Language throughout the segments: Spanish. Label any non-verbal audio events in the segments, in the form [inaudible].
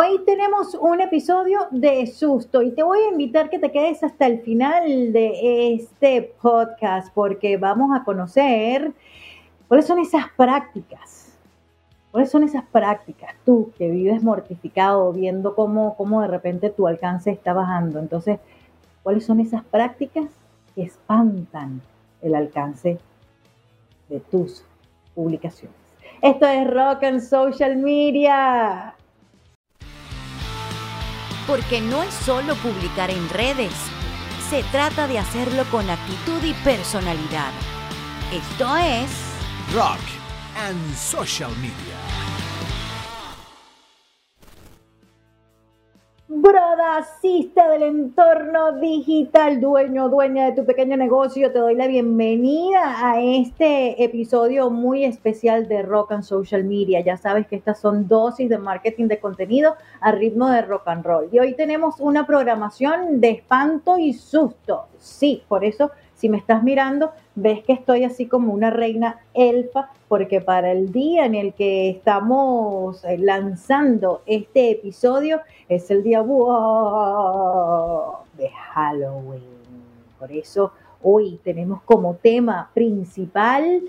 Hoy tenemos un episodio de susto y te voy a invitar que te quedes hasta el final de este podcast porque vamos a conocer cuáles son esas prácticas. ¿Cuáles son esas prácticas? Tú que vives mortificado viendo cómo, cómo de repente tu alcance está bajando. Entonces, ¿cuáles son esas prácticas que espantan el alcance de tus publicaciones? Esto es Rock and Social Media porque no es solo publicar en redes, se trata de hacerlo con actitud y personalidad. Esto es Rock and Social Media. Brodacista del entorno digital, dueño, dueña de tu pequeño negocio, te doy la bienvenida a este episodio muy especial de Rock and Social Media. Ya sabes que estas son dosis de marketing de contenido a ritmo de rock and roll. Y hoy tenemos una programación de espanto y susto. Sí, por eso si me estás mirando, ves que estoy así como una reina elfa, porque para el día en el que estamos eh, lanzando este episodio es el día de Halloween. Por eso hoy tenemos como tema principal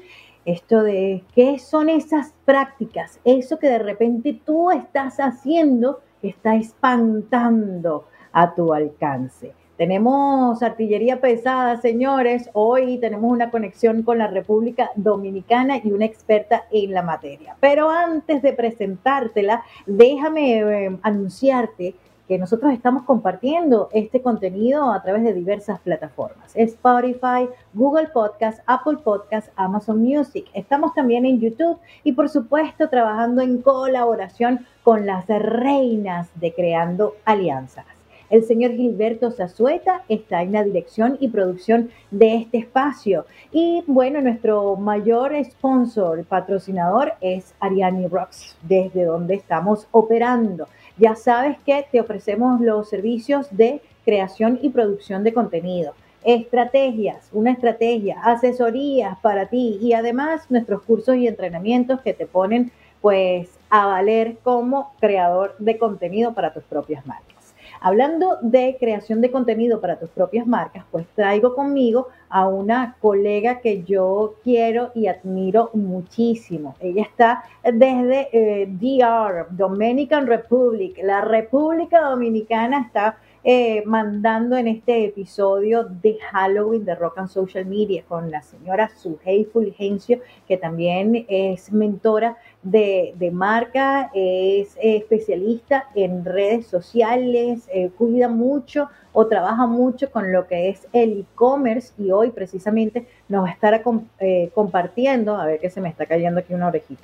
esto de qué son esas prácticas, eso que de repente tú estás haciendo que está espantando a tu alcance. Tenemos artillería pesada, señores. Hoy tenemos una conexión con la República Dominicana y una experta en la materia. Pero antes de presentártela, déjame eh, anunciarte que nosotros estamos compartiendo este contenido a través de diversas plataformas. Spotify, Google Podcast, Apple Podcast, Amazon Music. Estamos también en YouTube y por supuesto trabajando en colaboración con las reinas de Creando Alianzas. El señor Gilberto Zazueta está en la dirección y producción de este espacio. Y bueno, nuestro mayor sponsor, patrocinador, es Ariani Rocks, desde donde estamos operando. Ya sabes que te ofrecemos los servicios de creación y producción de contenido estrategias, una estrategia, asesorías para ti y además nuestros cursos y entrenamientos que te ponen pues a valer como creador de contenido para tus propias marcas. Hablando de creación de contenido para tus propias marcas, pues traigo conmigo a una colega que yo quiero y admiro muchísimo. Ella está desde eh, DR, Dominican Republic. La República Dominicana está eh, mandando en este episodio de Halloween de Rock and Social Media con la señora Suhey Fulgencio, que también es mentora de, marca, es especialista en redes sociales, eh, cuida mucho o trabaja mucho con lo que es el e-commerce y hoy precisamente nos va a estar eh, compartiendo, a ver que se me está cayendo aquí una orejita,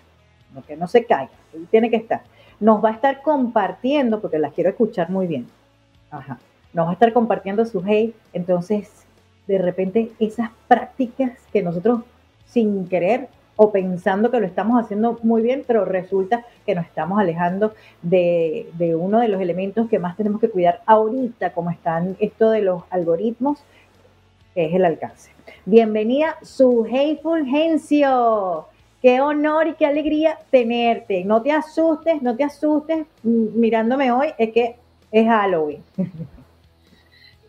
que no se caiga, tiene que estar, nos va a estar compartiendo, porque las quiero escuchar muy bien, Nos va a estar compartiendo su hate. Entonces, de repente, esas prácticas que nosotros sin querer o pensando que lo estamos haciendo muy bien, pero resulta que nos estamos alejando de, uno de los elementos que más tenemos que cuidar ahorita, como están esto de los algoritmos, que es el alcance. Bienvenida, su Hateful Gencio. Qué honor y qué alegría tenerte. No te asustes, no te asustes mirándome hoy, es que es Halloween.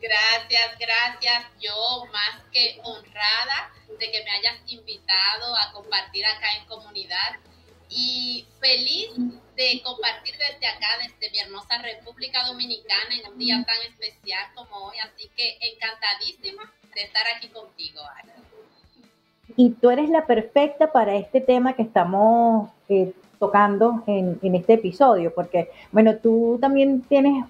Gracias, gracias. Yo más que honrada de que me hayas invitado a compartir acá en comunidad y feliz de compartir desde acá, desde mi hermosa República Dominicana, en un día tan especial como hoy. Así que encantadísima de estar aquí contigo, Y tú eres la perfecta para este tema que estamos eh, tocando en, en, este episodio, porque, bueno, tú también tienes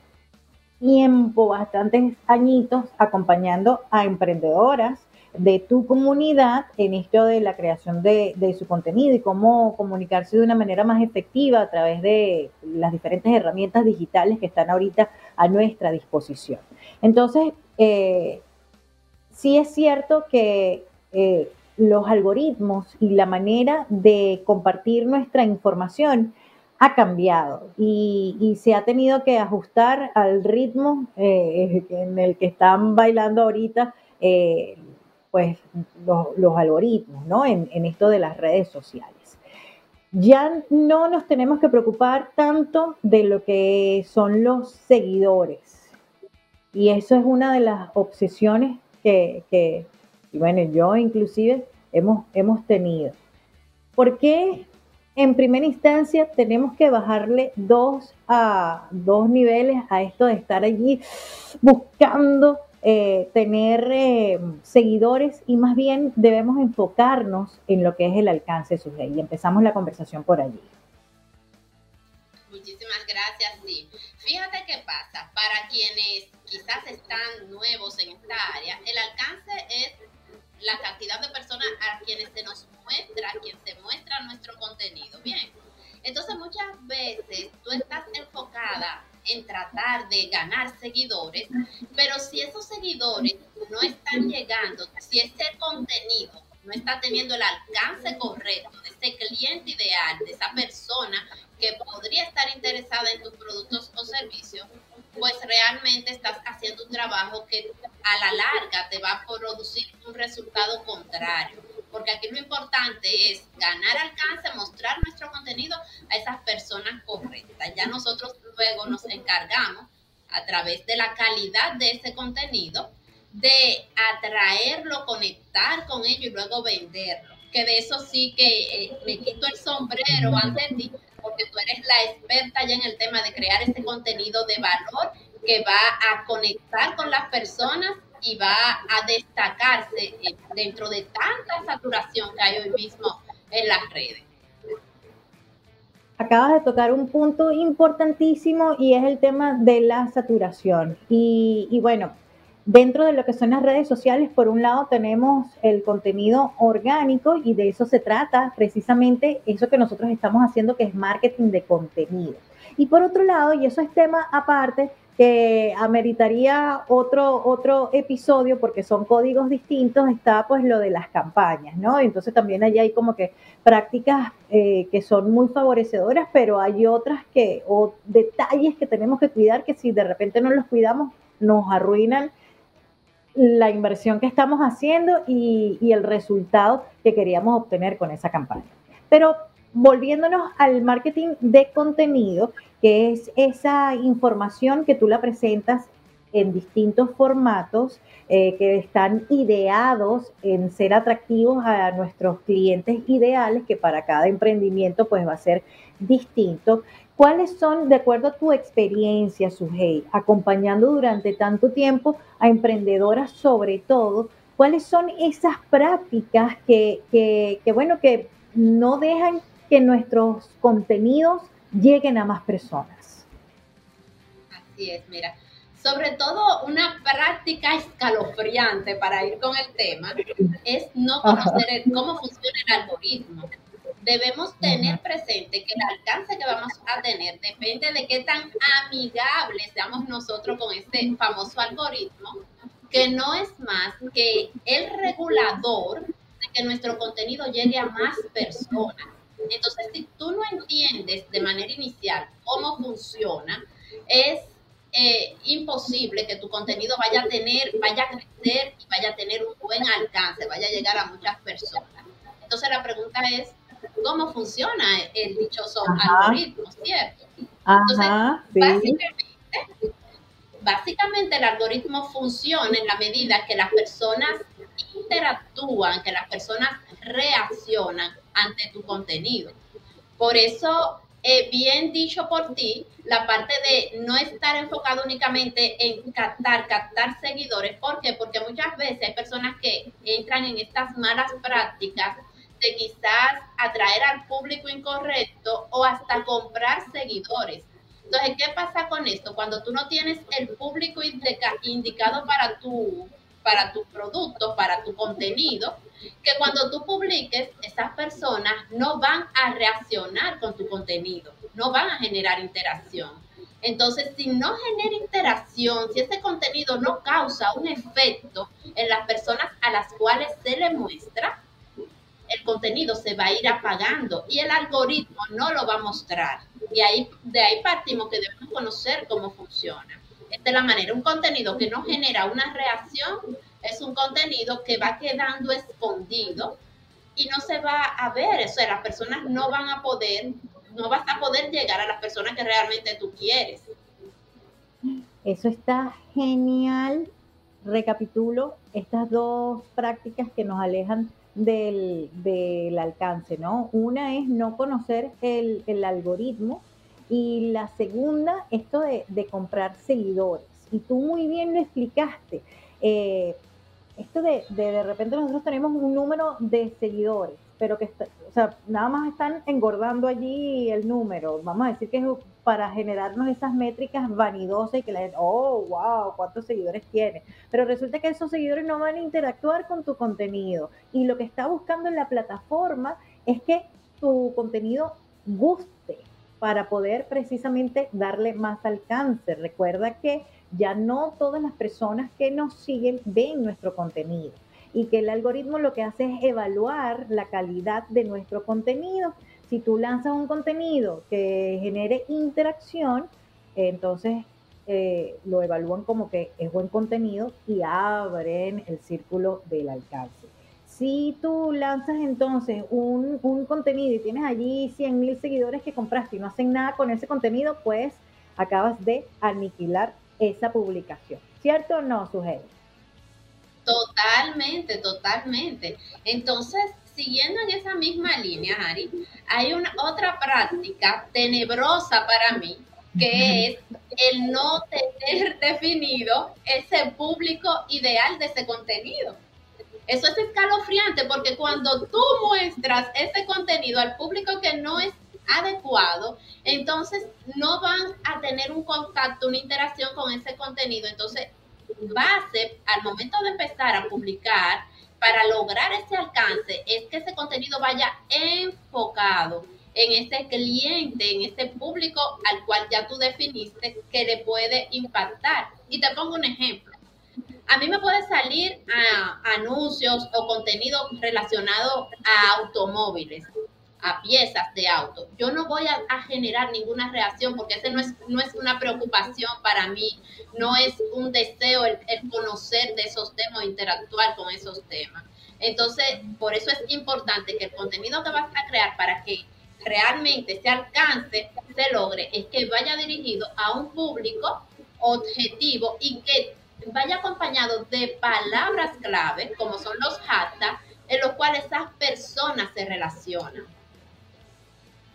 tiempo, bastantes añitos, acompañando a emprendedoras de tu comunidad en esto de la creación de, su contenido y cómo comunicarse de una manera más efectiva a través de las diferentes herramientas digitales que están ahorita a nuestra disposición. Entonces, eh, sí es cierto que eh, los algoritmos y la manera de compartir nuestra información ha cambiado y, se ha tenido que ajustar al ritmo eh, en el que están bailando ahorita eh, pues los, algoritmos, ¿no? En, esto de las redes sociales. ya no nos tenemos que preocupar tanto de lo que son los seguidores. Y eso es una de las obsesiones que, que y bueno, yo inclusive hemos, hemos tenido. ¿Por qué en primera instancia tenemos que bajarle dos, a, dos niveles a esto de estar allí buscando eh, tener eh, seguidores y más bien debemos enfocarnos en lo que es el alcance de sus Y empezamos la conversación por allí. Muchísimas gracias, sí. Fíjate qué pasa, para quienes quizás están nuevos en esta área, el alcance es la cantidad de personas a quienes se nos muestra, a quien se muestra nuestro contenido. Bien, entonces muchas veces tú estás enfocada en tratar de ganar seguidores, pero si esos seguidores no están llegando, si ese contenido no está teniendo el alcance correcto de ese cliente ideal, de esa persona que podría estar interesada en tus productos o servicios, pues realmente estás haciendo un trabajo que a la larga te va a producir un resultado contrario. Porque aquí lo importante es ganar alcance, mostrar nuestro contenido a esas personas correctas. Ya nosotros luego nos encargamos a través de la calidad de ese contenido de atraerlo, conectar con ello y luego venderlo. Que de eso sí que eh, me quito el sombrero ante ti, porque tú eres la experta ya en el tema de crear ese contenido de valor que va a conectar con las personas y va a destacarse dentro de tanta saturación que hay hoy mismo en las redes. Acabas de tocar un punto importantísimo y es el tema de la saturación. Y, y bueno, Dentro de lo que son las redes sociales, por un lado tenemos el contenido orgánico y de eso se trata precisamente eso que nosotros estamos haciendo, que es marketing de contenido. Y por otro lado, y eso es tema aparte, que ameritaría otro, otro episodio porque son códigos distintos, está pues lo de las campañas, ¿no? Entonces también allí hay como que prácticas eh, que son muy favorecedoras, pero hay otras que, o detalles que tenemos que cuidar que si de repente no los cuidamos, nos arruinan la inversión que estamos haciendo y, el resultado que queríamos obtener con esa campaña. Pero volviéndonos al marketing de contenido, que es esa información que tú la presentas en distintos formatos eh, que están ideados en ser atractivos a nuestros clientes ideales, que para cada emprendimiento pues va a ser distinto. ¿Cuáles son, de acuerdo a tu experiencia, Sujei, acompañando durante tanto tiempo a emprendedoras sobre todo, cuáles son esas prácticas que, que, bueno, que no dejan que nuestros contenidos lleguen a más personas? Así es, mira. Sobre todo una práctica escalofriante para ir con el tema es no conocer cómo funciona el algoritmo debemos tener presente que el alcance que vamos a tener depende de qué tan amigables seamos nosotros con este famoso algoritmo, que no es más que el regulador de que nuestro contenido llegue a más personas. Entonces, si tú no entiendes de manera inicial cómo funciona, es eh, imposible que tu contenido vaya a tener, vaya a crecer y vaya a tener un buen alcance, vaya a llegar a muchas personas. Entonces la pregunta es, cómo funciona el dichoso algoritmo, ¿cierto? Entonces, básicamente, el algoritmo funciona en la medida que las personas interactúan, que las personas reaccionan ante tu contenido. Por eso, eh, bien dicho por ti, la parte de no estar enfocado únicamente en captar, captar seguidores. ¿Por qué? Porque muchas veces hay personas que entran en estas malas prácticas de quizás atraer al público incorrecto o hasta comprar seguidores. Entonces, ¿qué pasa con esto? Cuando tú no tienes el público indicado para tu, para tu producto, para tu contenido, que cuando tú publiques, esas personas no van a reaccionar con tu contenido, no van a generar interacción. Entonces, si no genera interacción, si ese contenido no causa un efecto en las personas a las cuales se le muestra, el contenido se va a ir apagando y el algoritmo no lo va a mostrar. Y ahí, de ahí partimos que debemos conocer cómo funciona. Es la manera. Un contenido que no genera una reacción es un contenido que va quedando escondido y no se va a ver, o sea, las personas no van a poder, no vas a poder llegar a las personas que realmente tú quieres. Eso está genial. Recapitulo estas dos prácticas que nos alejan del, del alcance, ¿no? Una es no conocer el, el algoritmo y la segunda, esto de, de, comprar seguidores. Y tú muy bien lo explicaste. Eh, esto de, de, de repente nosotros tenemos un número de seguidores, pero que o sea, nada más están engordando allí el número. Vamos a decir que es para generarnos esas métricas vanidosas y que la gente, oh, wow, cuántos seguidores tiene. Pero resulta que esos seguidores no van a interactuar con tu contenido. Y lo que está buscando en la plataforma es que tu contenido guste para poder precisamente darle más alcance. Recuerda que ya no todas las personas que nos siguen ven nuestro contenido y que el algoritmo lo que hace es evaluar la calidad de nuestro contenido. Si tú lanzas un contenido que genere interacción, entonces eh, lo evalúan como que es buen contenido y abren el círculo del alcance. Si tú lanzas entonces un, un contenido y tienes allí 100 mil seguidores que compraste y no hacen nada con ese contenido, pues acabas de aniquilar esa publicación. ¿Cierto o no, Sugel? Totalmente, totalmente. Entonces, siguiendo en esa misma línea, Ari, hay una otra práctica tenebrosa para mí, que es el no tener [laughs] definido ese público ideal de ese contenido. Eso es escalofriante porque cuando tú muestras ese contenido al público que no es adecuado, entonces no van a tener un contacto, una interacción con ese contenido. Entonces, base al momento de empezar a publicar, para lograr ese alcance, es que ese contenido vaya enfocado en ese cliente, en ese público al cual ya tú definiste que le puede impactar. Y te pongo un ejemplo. A mí me puede salir a anuncios o contenido relacionado a automóviles a piezas de auto, yo no voy a, generar ninguna reacción porque ese no es, no es una preocupación para mí, no es un deseo el, conocer de esos temas, interactuar con esos temas. Entonces, por eso es importante que el contenido que vas a crear para que realmente ese alcance se logre es que vaya dirigido a un público objetivo y que vaya acompañado de palabras clave, como son los hashtags, en los cuales esas personas se relacionan.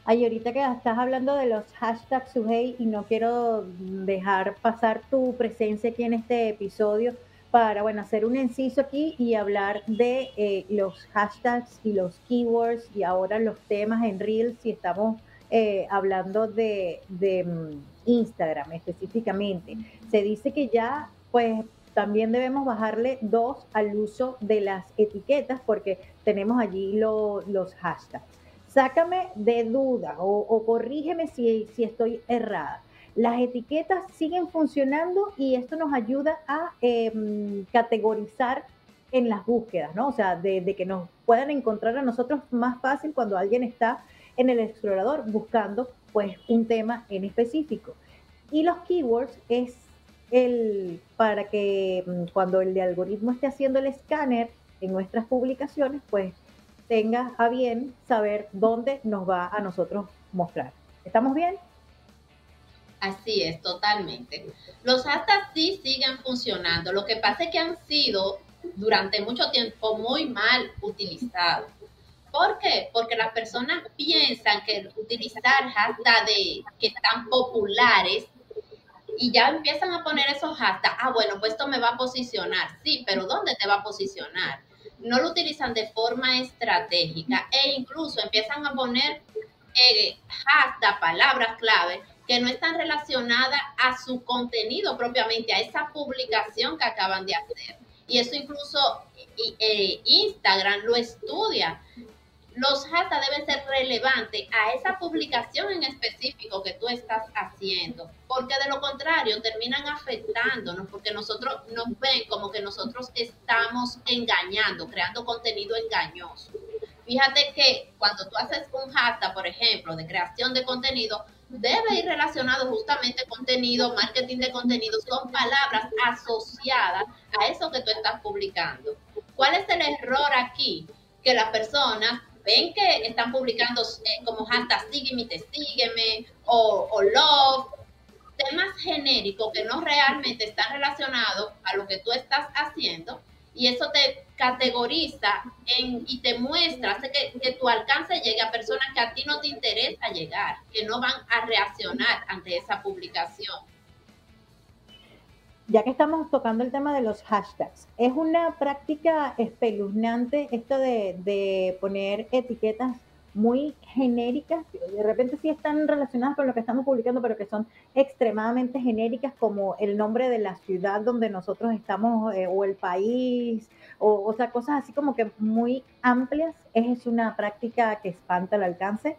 Ay, ahorita que estás hablando de los hashtags Suhey y no quiero dejar pasar tu presencia aquí en este episodio para, bueno, hacer un inciso aquí y hablar de eh, los hashtags y los keywords y ahora los temas en Reels si estamos eh, hablando de, de mm, Instagram específicamente. Se dice que ya, pues, también debemos bajarle dos al uso de las etiquetas porque tenemos allí los hashtags sácame de duda o, corrígeme si, si, estoy errada. Las etiquetas siguen funcionando y esto nos ayuda a em, categorizar en las búsquedas, ¿no? O sea, de, que nos puedan encontrar a nosotros más fácil cuando alguien está en el explorador buscando pues un tema en específico. Y los keywords es el para que mm, cuando el algoritmo esté haciendo el escáner en nuestras publicaciones, pues tenga a bien saber dónde nos va a nosotros mostrar. ¿Estamos bien? Así es, totalmente. Los hashtags sí siguen funcionando. Lo que pasa es que han sido durante mucho tiempo muy mal utilizados. ¿Por qué? Porque las personas piensan que utilizar hashtags de, que están populares y ya empiezan a poner esos hashtags. Ah, bueno, pues esto me va a posicionar. Sí, pero ¿dónde te va a posicionar? No lo utilizan de forma estratégica e incluso empiezan a poner eh, hasta palabras clave que no están relacionadas a su contenido propiamente, a esa publicación que acaban de hacer. Y eso incluso eh, Instagram lo estudia los hashtags deben ser relevantes a esa publicación en específico que tú estás haciendo, porque de lo contrario terminan afectándonos, porque nosotros nos ven como que nosotros estamos engañando, creando contenido engañoso. Fíjate que cuando tú haces un hashtag, por ejemplo, de creación de contenido, debe ir relacionado justamente contenido, marketing de contenido, son palabras asociadas a eso que tú estás publicando. ¿Cuál es el error aquí? que las personas ven que están publicando eh, como hashtag sígueme, te sígueme o, o love, temas genéricos que no realmente están relacionados a lo que tú estás haciendo y eso te categoriza en, y te muestra, que, que, tu alcance llegue a personas que a ti no te interesa llegar, que no van a reaccionar ante esa publicación ya que estamos tocando el tema de los hashtags, es una práctica espeluznante esto de, poner etiquetas muy genéricas, de repente sí están relacionadas con lo que estamos publicando, pero que son extremadamente genéricas, como el nombre de la ciudad donde nosotros estamos, eh, o el país, o, o sea, cosas así como que muy amplias. Es una práctica que espanta el alcance.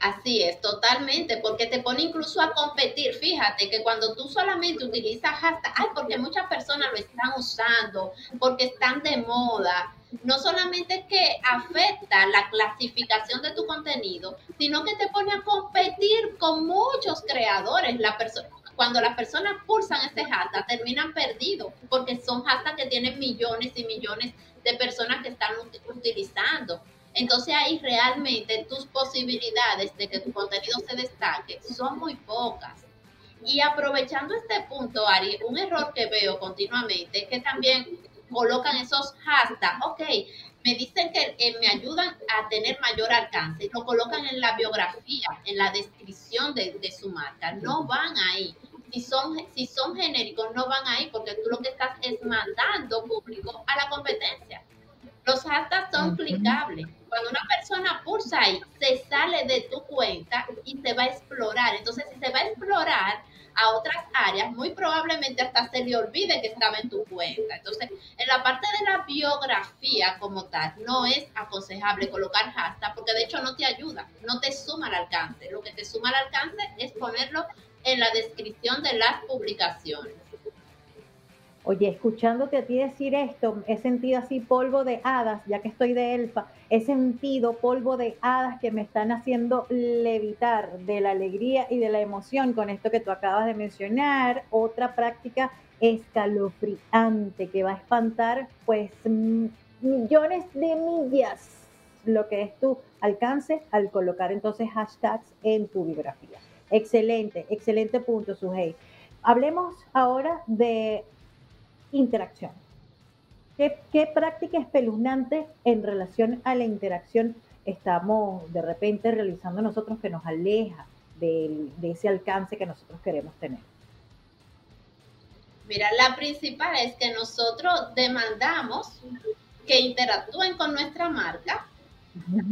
Así es, totalmente, porque te pone incluso a competir. Fíjate que cuando tú solamente utilizas hashtag, ay, porque muchas personas lo están usando, porque están de moda, no solamente que afecta la clasificación de tu contenido, sino que te pone a competir con muchos creadores. La cuando las personas pulsan ese hashtag, terminan perdidos, porque son hashtags que tienen millones y millones de personas que están utilizando. Entonces ahí realmente tus posibilidades de que tu contenido se destaque son muy pocas. Y aprovechando este punto, Ari, un error que veo continuamente es que también colocan esos hashtags, ok, me dicen que eh, me ayudan a tener mayor alcance, lo colocan en la biografía, en la descripción de, de su marca, no van ahí. Si son, si son genéricos, no van ahí porque tú lo que estás es mandando público a la competencia. Los hashtags son clicables. Cuando una persona pulsa ahí, se sale de tu cuenta y se va a explorar. Entonces, si se va a explorar a otras áreas, muy probablemente hasta se le olvide que estaba en tu cuenta. Entonces, en la parte de la biografía como tal, no es aconsejable colocar hashtag porque de hecho no te ayuda, no te suma al alcance. Lo que te suma al alcance es ponerlo en la descripción de las publicaciones. Oye, escuchándote a ti decir esto, he sentido así polvo de hadas, ya que estoy de elfa, he sentido polvo de hadas que me están haciendo levitar de la alegría y de la emoción con esto que tú acabas de mencionar. Otra práctica escalofriante que va a espantar pues millones de millas lo que es tu alcance al colocar entonces hashtags en tu biografía. Excelente, excelente punto, Sujei. Hablemos ahora de interacción. ¿Qué, práctica espeluznante en relación a la interacción estamos de repente realizando nosotros que nos aleja de, ese alcance que nosotros queremos tener? Mira, la principal es que nosotros demandamos que interactúen con nuestra marca,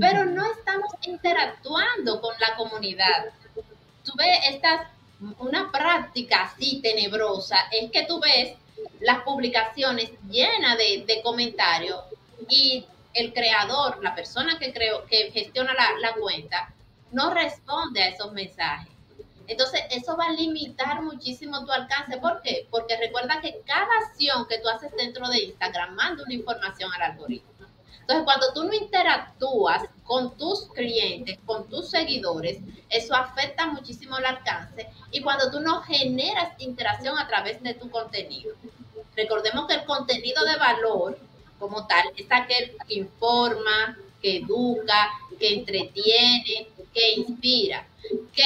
pero no estamos interactuando con la comunidad. Tú ves, esta, una práctica así tenebrosa, es que tú ves las publicaciones llenas de, comentarios y el creador, la persona que, creo, que gestiona la, cuenta, no responde a esos mensajes. Entonces, eso va a limitar muchísimo tu alcance. ¿Por qué? Porque recuerda que cada acción que tú haces dentro de Instagram manda una información al algoritmo. Entonces, cuando tú no interactúas con tus clientes, con tus seguidores, eso afecta muchísimo el alcance. Y cuando tú no generas interacción a través de tu contenido, Recordemos que el contenido de valor como tal es aquel que informa, que educa, que entretiene, que inspira, que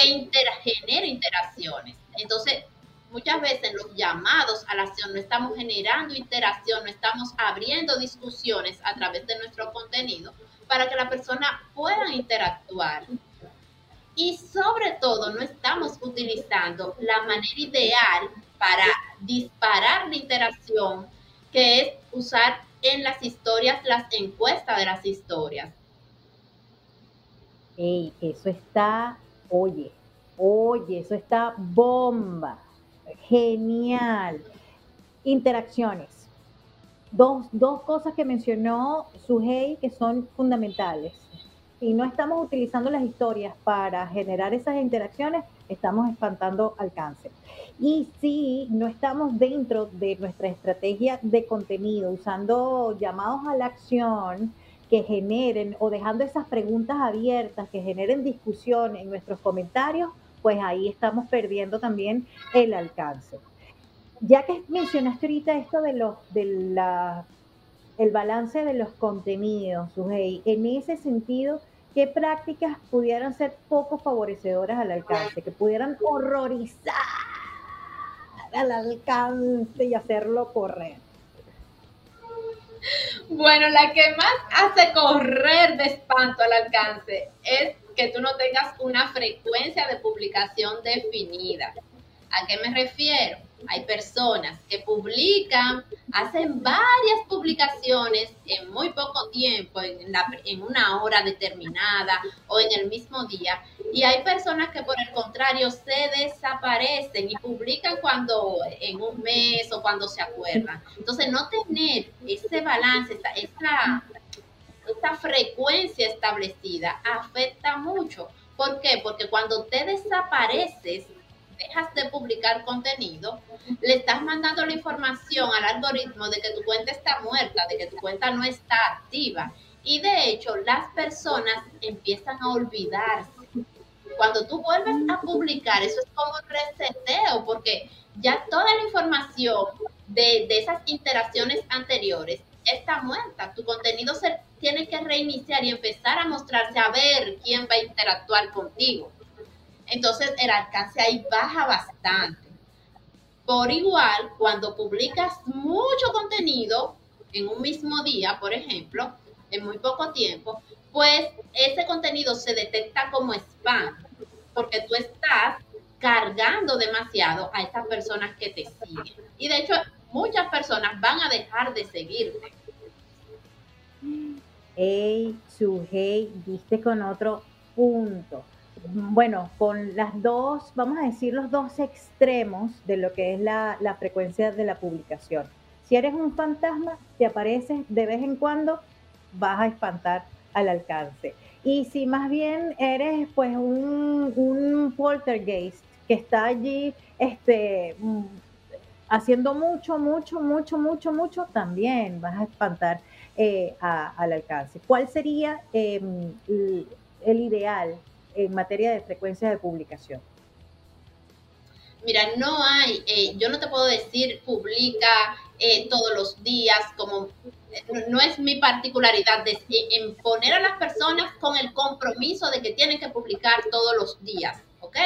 genera interacciones. Entonces, muchas veces los llamados a la acción no estamos generando interacción, no estamos abriendo discusiones a través de nuestro contenido para que la persona pueda interactuar. Y sobre todo, no estamos utilizando la manera ideal para disparar la interacción, que es usar en las historias las encuestas de las historias. Ey, eso está, oye, oye, eso está bomba, genial. Interacciones. Dos, dos cosas que mencionó Sujei que son fundamentales. Si no estamos utilizando las historias para generar esas interacciones, estamos espantando alcance. Y si no estamos dentro de nuestra estrategia de contenido, usando llamados a la acción que generen o dejando esas preguntas abiertas, que generen discusión en nuestros comentarios, pues ahí estamos perdiendo también el alcance. Ya que mencionaste ahorita esto de los de la el balance de los contenidos, en ese sentido, ¿qué prácticas pudieran ser poco favorecedoras al alcance, que pudieran horrorizar al alcance y hacerlo correr? Bueno, la que más hace correr de espanto al alcance es que tú no tengas una frecuencia de publicación definida. ¿A qué me refiero? Hay personas que publican, hacen varias publicaciones en muy poco tiempo, en, una hora determinada o en el mismo día. Y hay personas que por el contrario se desaparecen y publican cuando en un mes o cuando se acuerdan. Entonces, no tener ese balance, esa, esa frecuencia establecida afecta mucho. ¿Por qué? Porque cuando te desapareces, dejas de publicar contenido, le estás mandando la información al algoritmo de que tu cuenta está muerta, de que tu cuenta no está activa. Y de hecho, las personas empiezan a olvidarse. Cuando tú vuelves a publicar, eso es como un reseteo, porque ya toda la información de, de esas interacciones anteriores está muerta. Tu contenido se tiene que reiniciar y empezar a mostrarse a ver quién va a interactuar contigo. Entonces el alcance ahí baja bastante. Por igual, cuando publicas mucho contenido en un mismo día, por ejemplo, en muy poco tiempo, pues ese contenido se detecta como spam, porque tú estás cargando demasiado a estas personas que te siguen. Y de hecho, muchas personas van a dejar de seguirte. Hey, hey, viste con otro punto bueno, con las dos, vamos a decir los dos extremos de lo que es la, frecuencia de la publicación. Si eres un fantasma, te apareces de vez en cuando, vas a espantar al alcance. Y si más bien eres pues un, un poltergeist que está allí este, mm, haciendo mucho, mucho, mucho, mucho, mucho, también vas a espantar eh, al alcance. ¿Cuál sería em, el ideal en materia de frecuencia de publicación? Mira, no hay, eh, yo no te puedo decir publica eh, todos los días, como no, es mi particularidad de, en poner a las personas con el compromiso de que tienen que publicar todos los días, ¿ok?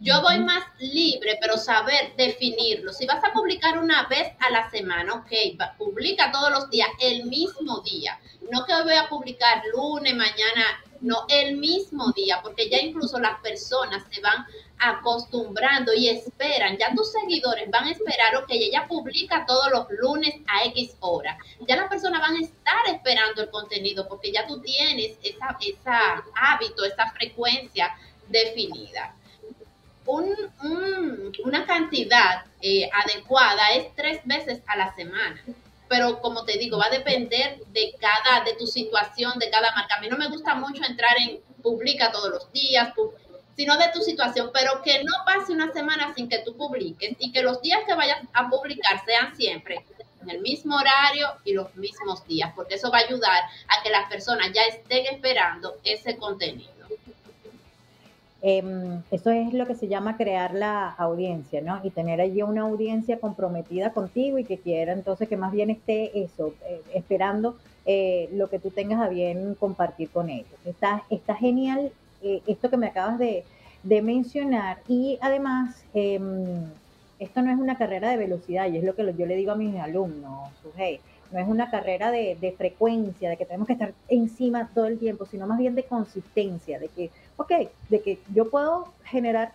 Yo voy más libre, pero saber definirlo. Si vas a publicar una vez a la semana, ok, publica todos los días, el mismo día. No que voy a publicar lunes, mañana, no el mismo día, porque ya incluso las personas se van acostumbrando y esperan, ya tus seguidores van a esperar, ok, ella publica todos los lunes a X hora. Ya las personas van a estar esperando el contenido porque ya tú tienes esa, esa hábito, esa frecuencia definida. Una cantidad eh, adecuada es tres veces a la semana pero como te digo, va a depender de cada, de tu situación, de cada marca. A mí no me gusta mucho entrar en publica todos los días, sino de tu situación, pero que no pase una semana sin que tú publiques y que los días que vayas a publicar sean siempre en el mismo horario y los mismos días, porque eso va a ayudar a que las personas ya estén esperando ese contenido. Eh, eso es lo que se llama crear la audiencia, ¿no? Y tener allí una audiencia comprometida contigo y que quiera entonces que más bien esté eso, eh, esperando eh, lo que tú tengas a bien compartir con ellos. Está, está genial eh, esto que me acabas de, mencionar y además em, esto no es una carrera de velocidad y es lo que yo le digo a mis alumnos, hey, no es una carrera de, de frecuencia, de que tenemos que estar encima todo el tiempo, sino más bien de consistencia, de que ok, de que yo puedo generar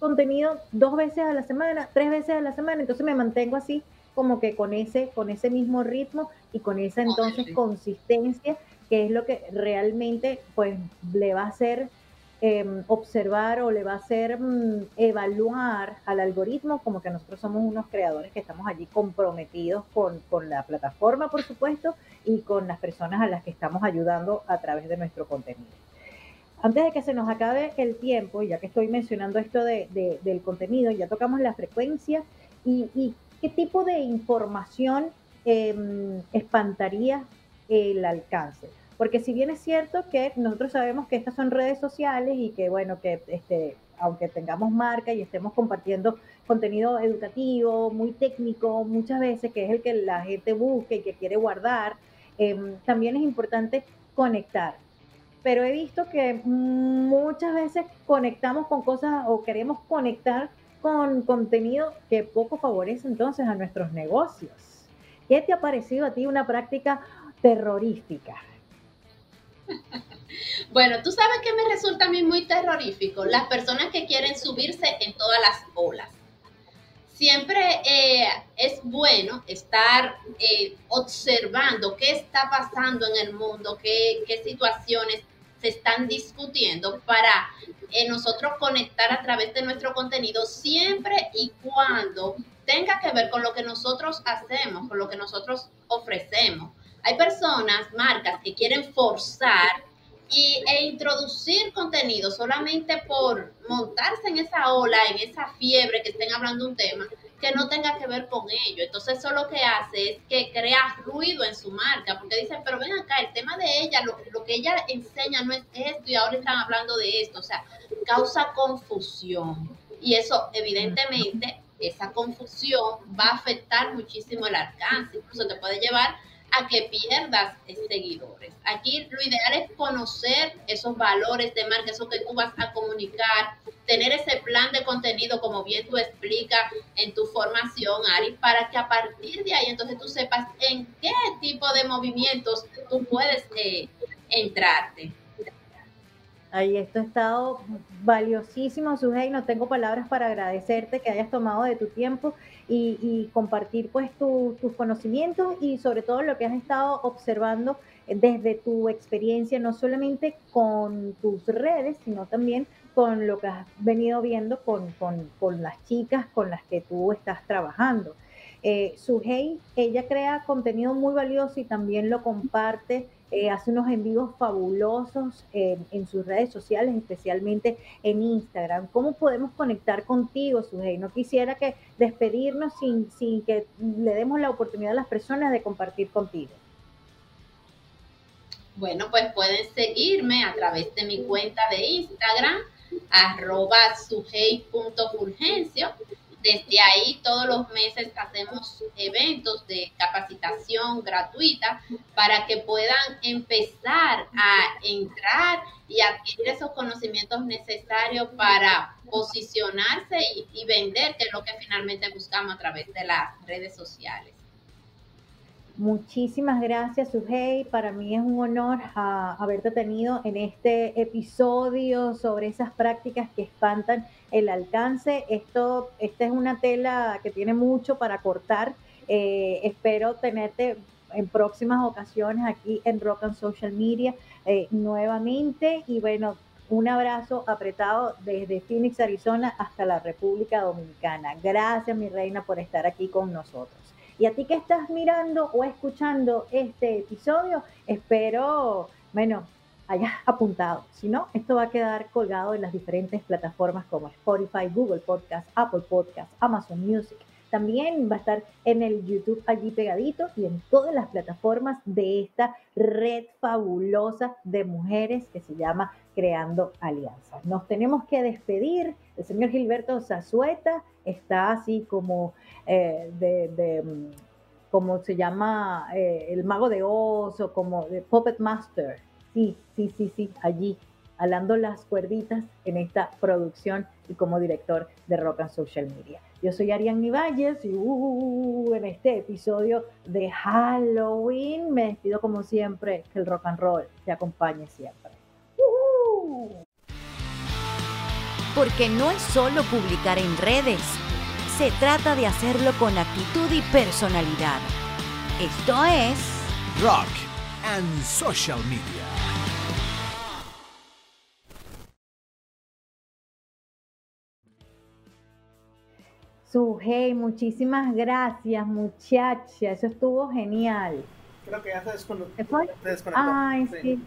contenido dos veces a la semana, tres veces a la semana, entonces me mantengo así como que con ese, con ese mismo ritmo y con esa entonces consistencia, que es lo que realmente pues le va a hacer em, observar o le va a hacer mm, evaluar al algoritmo como que nosotros somos unos creadores que estamos allí comprometidos con, con la plataforma, por supuesto, y con las personas a las que estamos ayudando a través de nuestro contenido. Antes de que se nos acabe el tiempo, ya que estoy mencionando esto del contenido, ya tocamos la frecuencia y, qué tipo de información em, espantaría el alcance. Porque si bien es cierto que nosotros sabemos que estas son redes sociales y que bueno, que este, aunque tengamos marca y estemos compartiendo contenido educativo, muy técnico, muchas veces, que es el que la gente busca y que quiere guardar, em, también es importante conectar. Pero he visto que muchas veces conectamos con cosas o queremos conectar con contenido que poco favorece entonces a nuestros negocios. ¿Qué te ha parecido a ti una práctica terrorífica? [laughs] Bueno, tú sabes que me resulta a mí muy terrorífico las personas que quieren subirse en todas las olas. Siempre eh, es bueno estar eh, observando qué está pasando en el mundo, qué, qué situaciones se están discutiendo para eh, nosotros conectar a través de nuestro contenido siempre y cuando tenga que ver con lo que nosotros hacemos, con lo que nosotros ofrecemos. Hay personas, marcas, que quieren forzar y, e introducir contenido solamente por montarse en esa ola, en esa fiebre que estén hablando un tema que no tenga que ver con ello. Entonces eso lo que hace es que crea ruido en su marca, porque dicen, pero ven acá, el tema de ella, lo, lo que ella enseña no es esto y ahora están hablando de esto, o sea, causa confusión. Y eso evidentemente, esa confusión va a afectar muchísimo el alcance, incluso te puede llevar a que pierdas seguidores. Aquí lo ideal es conocer esos valores de marca, eso que tú vas a comunicar, tener ese plan de contenido, como bien tú explicas en tu formación, Ari, para que a partir de ahí entonces tú sepas en qué tipo de movimientos tú puedes eh, entrarte. Ahí esto ha estado valiosísimo, Sujei. No tengo palabras para agradecerte que hayas tomado de tu tiempo y, compartir pues tus conocimientos y sobre todo lo que has estado observando desde tu experiencia, no solamente con tus redes, sino también con lo que has venido viendo con, con, las chicas con las que tú estás trabajando. Eh, ella crea contenido muy valioso y también lo comparte eh, hace unos envíos fabulosos en sus redes sociales, especialmente en Instagram. ¿Cómo podemos conectar contigo, Sujei? No quisiera que despedirnos sin, sin que le demos la oportunidad a las personas de compartir contigo. Bueno, pues pueden seguirme a través de mi cuenta de Instagram, arroba sujei.fulgencio desde ahí todos los meses hacemos eventos de capacitación gratuita para que puedan empezar a entrar y adquirir esos conocimientos necesarios para posicionarse y, vender, que es lo que finalmente buscamos a través de las redes sociales. Muchísimas gracias, Sujei. Para mí es un honor ah, haberte tenido en este episodio sobre esas prácticas que espantan el alcance. Esto, esta es una tela que tiene mucho para cortar. Eh, espero tenerte en próximas ocasiones aquí en Rock and Social Media eh, nuevamente. Y bueno, un abrazo apretado desde Phoenix, Arizona hasta la República Dominicana. Gracias, mi reina, por estar aquí con nosotros. Y a ti que estás mirando o escuchando este episodio, espero, bueno, hayas apuntado. Si no, esto va a quedar colgado en las diferentes plataformas como Spotify, Google Podcast, Apple Podcast, Amazon Music. También va a estar en el YouTube allí pegadito y en todas las plataformas de esta red fabulosa de mujeres que se llama Creando Alianzas. Nos tenemos que despedir. El señor Gilberto Zazueta está así como eh, de, mm, como se llama eh, el mago de oso, como de Puppet Master. Sí, sí, sí, sí, allí, alando las cuerditas en esta producción y como director de Rock and Social Media. Yo soy Ariane Valles y uh, en este episodio de Halloween me despido como siempre, que el rock and roll te acompañe siempre. Porque no es solo publicar en redes se trata de hacerlo con actitud y personalidad. Esto es Rock and Social Media. Sujei, muchísimas gracias, muchacha. Eso estuvo genial. Creo que ya se desconectó. ¿Se fue? Ay, sí.